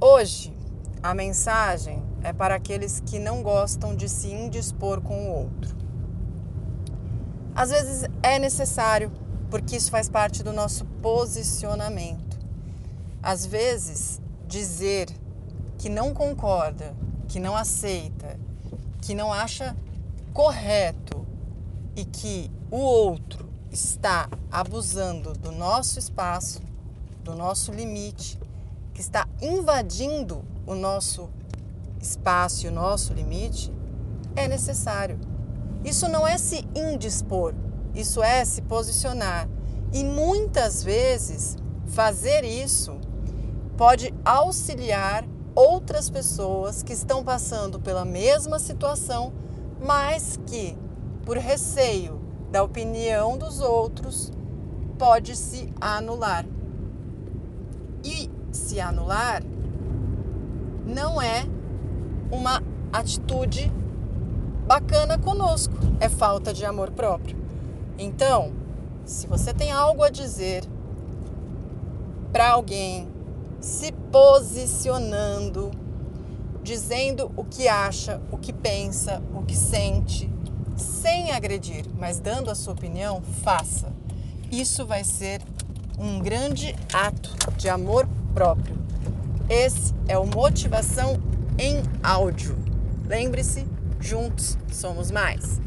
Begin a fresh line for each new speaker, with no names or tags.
Hoje, a mensagem é para aqueles que não gostam de se indispor com o outro. Às vezes é necessário, porque isso faz parte do nosso posicionamento. Às vezes, dizer que não concorda, que não aceita, que não acha correto e que o outro está abusando do nosso espaço, do nosso limite, que está invadindo o nosso espaço e o nosso limite, é necessário. Isso não é se indispor, isso é se posicionar. E muitas vezes fazer isso pode auxiliar outras pessoas que estão passando pela mesma situação, mas que, por receio da opinião dos outros, pode se anular. E se anular não é uma atitude bacana conosco, é falta de amor próprio. Então, se você tem algo a dizer para alguém, se posicionando, dizendo o que acha, o que pensa, o que sente, sem agredir, mas dando a sua opinião, faça. Isso vai ser um grande ato de amor próprio. Esse é o Motivação em Áudio. Lembre-se, juntos somos mais.